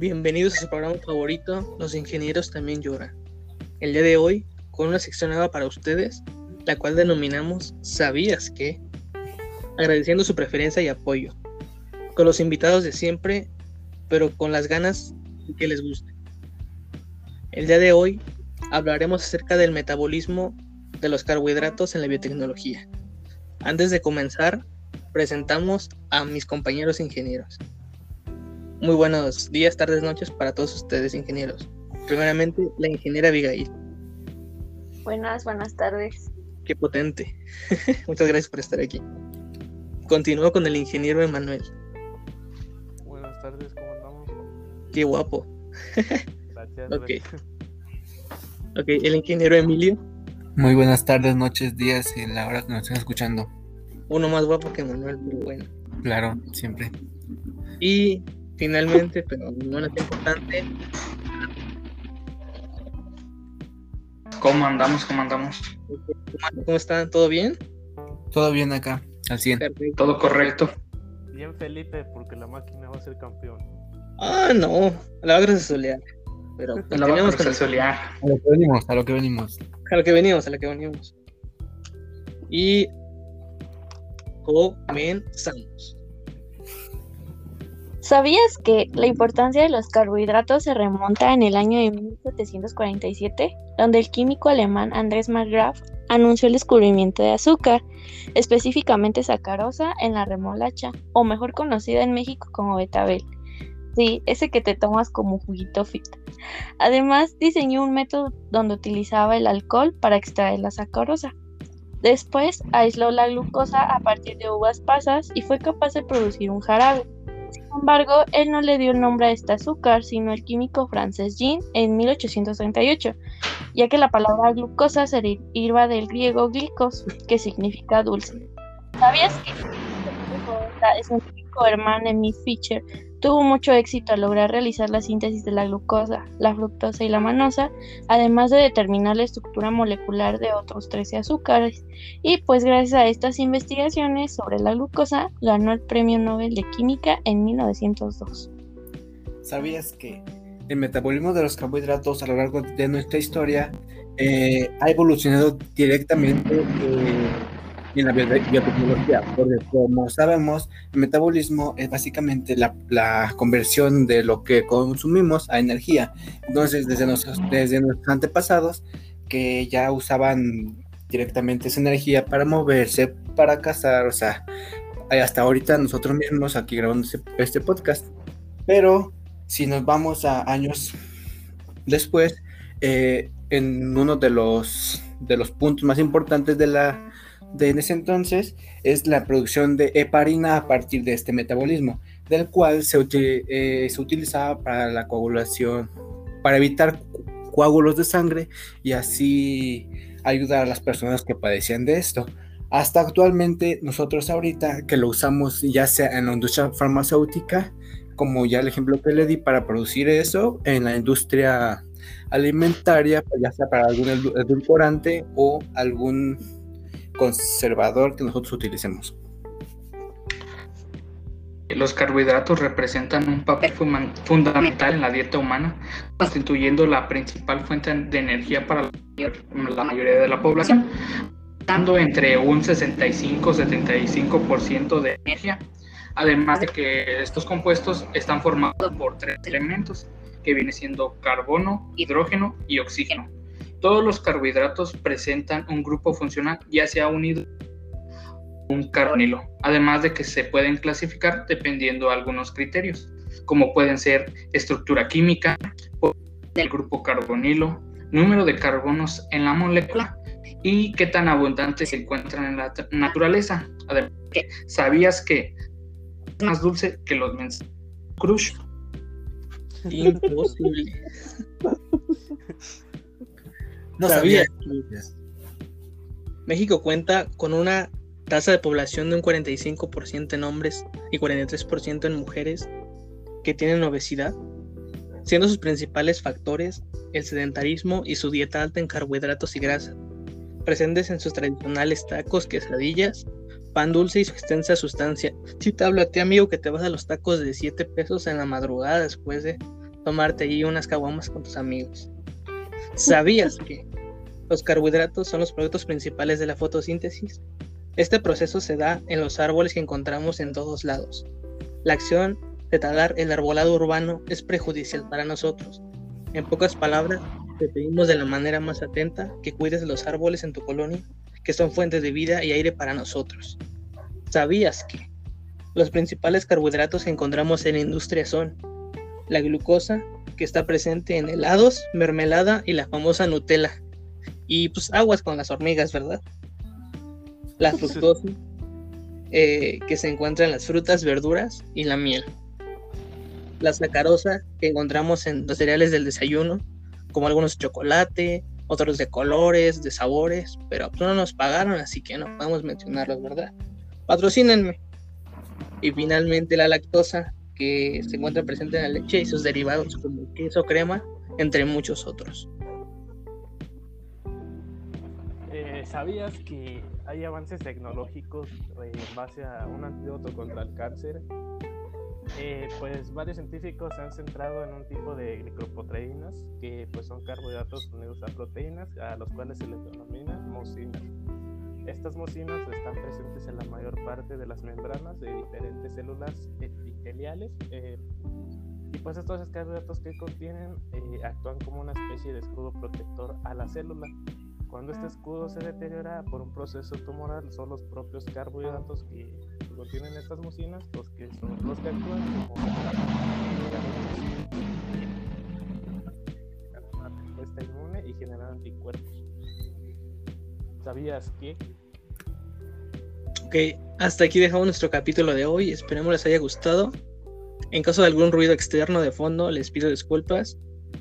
bienvenidos a su programa favorito, Los Ingenieros también lloran. El día de hoy, con una sección nueva para ustedes, la cual denominamos ¿Sabías qué? Agradeciendo su preferencia y apoyo, con los invitados de siempre, pero con las ganas que les guste. El día de hoy hablaremos acerca del metabolismo de los carbohidratos en la biotecnología. Antes de comenzar, presentamos a mis compañeros ingenieros. Muy buenos días, tardes, noches para todos ustedes, ingenieros. Primeramente, la ingeniera Abigail. Buenas, buenas tardes. Qué potente. Muchas gracias por estar aquí. Continúo con el ingeniero Emanuel. Buenas tardes, ¿cómo andamos? Qué guapo. Gracias. Ok. gracias. Ok, el ingeniero Emilio. Muy buenas tardes, noches, días y la hora que nos estén escuchando. Uno más guapo que Manuel, pero bueno. Claro, siempre. Y finalmente, pero no menos importante, ¿Cómo andamos? ¿Cómo andamos? ¿cómo están? ¿Todo bien? Todo bien acá, al 100. Perfecto. Todo correcto. Bien Felipe, porque la máquina va a ser campeón. Ah, no, la va a solear. Pero La va con a el- solear. A lo que venimos, a lo que venimos. a lo que venimos, a lo que venimos. Y comenzamos. ¿Sabías que la importancia de los carbohidratos se remonta en el año de 1747, donde el químico alemán Andrés Margraf anunció el descubrimiento de azúcar, específicamente sacarosa en la remolacha, o mejor conocida en México como betabel? Sí, ese que te tomas como juguito fit. Además, diseñó un método donde utilizaba el alcohol para extraer la sacarosa. Después aisló la glucosa a partir de uvas pasas y fue capaz de producir un jarabe. Sin embargo, él no le dio el nombre a este azúcar, sino el químico francés Jean en 1838, ya que la palabra glucosa se deriva del griego glicos, que significa dulce. ¿Sabías que el científico Hermann Emil Fischer tuvo mucho éxito al lograr realizar la síntesis de la glucosa, la fructosa y la manosa, además de determinar la estructura molecular de otros 13 azúcares? Y pues gracias a estas investigaciones sobre la glucosa, ganó el Premio Nobel de Química en 1902. ¿Sabías que el metabolismo de los carbohidratos a lo largo de nuestra historia eh, ha evolucionado directamente eh, en la bio- biotecnología? Porque como sabemos, el metabolismo es básicamente la, la conversión de lo que consumimos a energía. Entonces, desde nuestros, desde nuestros antepasados, que ya usaban directamente esa energía para moverse, para cazar, o sea, hasta ahorita nosotros mismos aquí grabando este podcast. Pero si nos vamos a años después, eh, en uno de los, de los puntos más importantes de la de ese entonces es la producción de heparina a partir de este metabolismo, del cual se, eh, se utilizaba para la coagulación, para evitar coágulos de sangre y así ayudar a las personas que padecían de esto. Hasta actualmente nosotros ahorita que lo usamos ya sea en la industria farmacéutica, como ya el ejemplo que le di para producir eso, en la industria alimentaria, pues, ya sea para algún edul- edulcorante o algún conservador que nosotros utilicemos. Los carbohidratos representan un papel fundamental en la dieta humana, constituyendo la principal fuente de energía para la mayor- la mayoría de la población, dando entre un 65-75% de energía. Además de que estos compuestos están formados por tres elementos, que viene siendo carbono, hidrógeno y oxígeno. Todos los carbohidratos presentan un grupo funcional, ya sea unido un carbonilo, además de que se pueden clasificar dependiendo de algunos criterios, como pueden ser estructura química, el grupo carbonilo, número de carbonos en la molécula y qué tan abundantes se encuentran en la naturaleza. Además, ¿sabías que es más dulce que los mens crush? Imposible. No Sabía México cuenta con una tasa de población de un 45% en hombres y 43% en mujeres que tienen obesidad, siendo sus principales factores el sedentarismo y su dieta alta en carbohidratos y grasa, presentes en sus tradicionales tacos, quesadillas, pan dulce y su extensa sustancia. Si te hablo a ti, amigo, que te vas a los tacos de 7 pesos en la madrugada después de tomarte ahí unas caguamas con tus amigos. ¿Sabías que los carbohidratos son los productos principales de la fotosíntesis? Este proceso se da en los árboles que encontramos en todos lados. La acción de talar el arbolado urbano es prejudicial para nosotros. En pocas palabras, te pedimos de la manera más atenta que cuides de los árboles en tu colonia, que son fuentes de vida y aire para nosotros. ¿Sabías que los principales carbohidratos que encontramos en la industria son la glucosa, que está presente en helados, mermelada y la famosa Nutella? Y pues aguas con las hormigas, ¿verdad? La fructosa, eh, que se encuentra en las frutas, verduras y la miel. La sacarosa, que encontramos en los cereales del desayuno, como algunos chocolate, otros de colores, de sabores, pero pues, no nos pagaron, así que no podemos mencionarlos, ¿verdad? Patrocínenme. Y finalmente la lactosa, que se encuentra presente en la leche y sus derivados como queso, crema, entre muchos otros. Eh, ¿Sabías que hay avances tecnológicos en base a un antídoto contra el cáncer? Eh, pues varios científicos se han centrado en un tipo de glicoproteínas que pues son carbohidratos unidos a proteínas a los cuales se les denomina mucinas. Estas mucinas están presentes en la mayor parte de las membranas de diferentes células epiteliales eh, y pues estos carbohidratos que contienen actúan como una especie de escudo protector a la célula. Cuando este escudo se deteriora por un proceso tumoral, son los propios carbohidratos que contienen estas mucinas los que son los que actúan como una respuesta inmune y generan anticuerpos. ¿Sabías que? Ok, hasta aquí dejamos nuestro capítulo de hoy. Esperemos les haya gustado. En caso de algún ruido externo de fondo, les pido disculpas.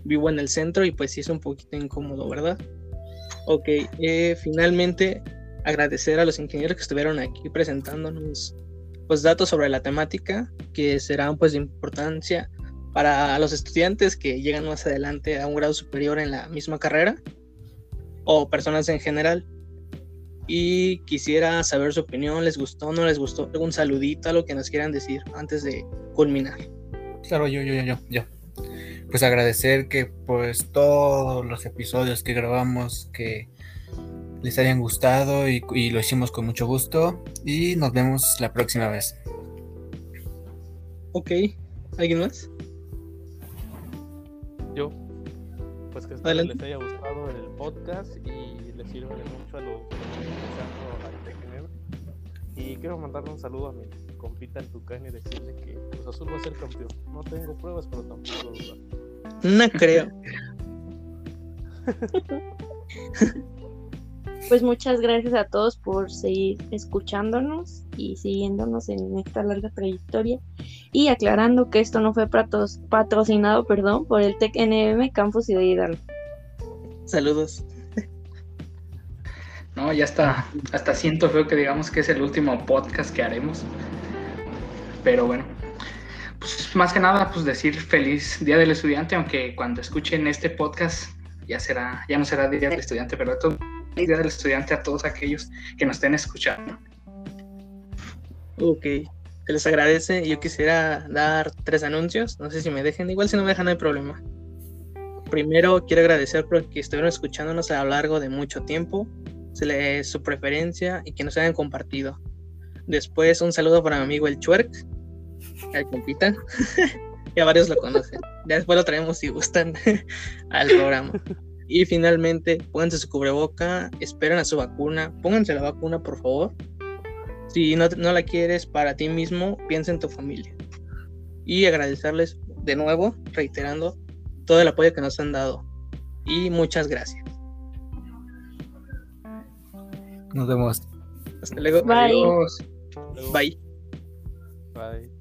Vivo en el centro y pues sí es un poquito incómodo, ¿verdad? Ok, eh, finalmente agradecer a los ingenieros que estuvieron aquí presentándonos pues, datos sobre la temática que serán pues de importancia para los estudiantes que llegan más adelante a un grado superior en la misma carrera o personas en general. Y quisiera saber su opinión, ¿les gustó, no les gustó? Un saludito, algo que nos quieran decir antes de culminar. Claro, yo, yo, yo, yo pues agradecer que pues todos los episodios que grabamos que les hayan gustado y, y, lo hicimos con mucho gusto. Y nos vemos la próxima vez. Ok, ¿alguien más? Yo, pues que espero les haya gustado el podcast y les sirva mucho a los que están empezando a Y quiero mandarle un saludo a mi compita el Tucán y decirle que Cruz Azul va a ser campeón. No tengo pruebas, pero tampoco lo dudo. No creo. pues muchas gracias a todos por seguir escuchándonos y siguiéndonos en esta larga trayectoria y aclarando que esto no fue patrocinado perdón, por el TEC NM Campus de Hidalgo. Saludos. No, ya está, hasta siento feo que digamos que es el último podcast que haremos. Pero bueno, pues más que nada, pues decir feliz Día del Estudiante, aunque cuando escuchen este podcast ya será, ya no será Día del Estudiante, pero feliz Día del Estudiante a todos aquellos que nos estén escuchando. Ok, se les agradece. Yo quisiera dar tres anuncios, no sé si me dejen, igual si no me dejan no hay problema. Primero, quiero agradecer porque estuvieron escuchándonos a lo largo de mucho tiempo, su preferencia y que nos hayan compartido. Después, un saludo para mi amigo el Chuerk, el compita. ya varios lo conocen. Ya después lo traemos si gustan al programa. Y finalmente, pónganse su cubreboca, esperen a su vacuna, pónganse la vacuna por favor. Si no, no la quieres para ti mismo, piensa en tu familia. Y agradecerles de nuevo, reiterando, todo el apoyo que nos han dado. Y muchas gracias. Nos vemos. Hasta luego. Bye. Adiós. Bye. Bye.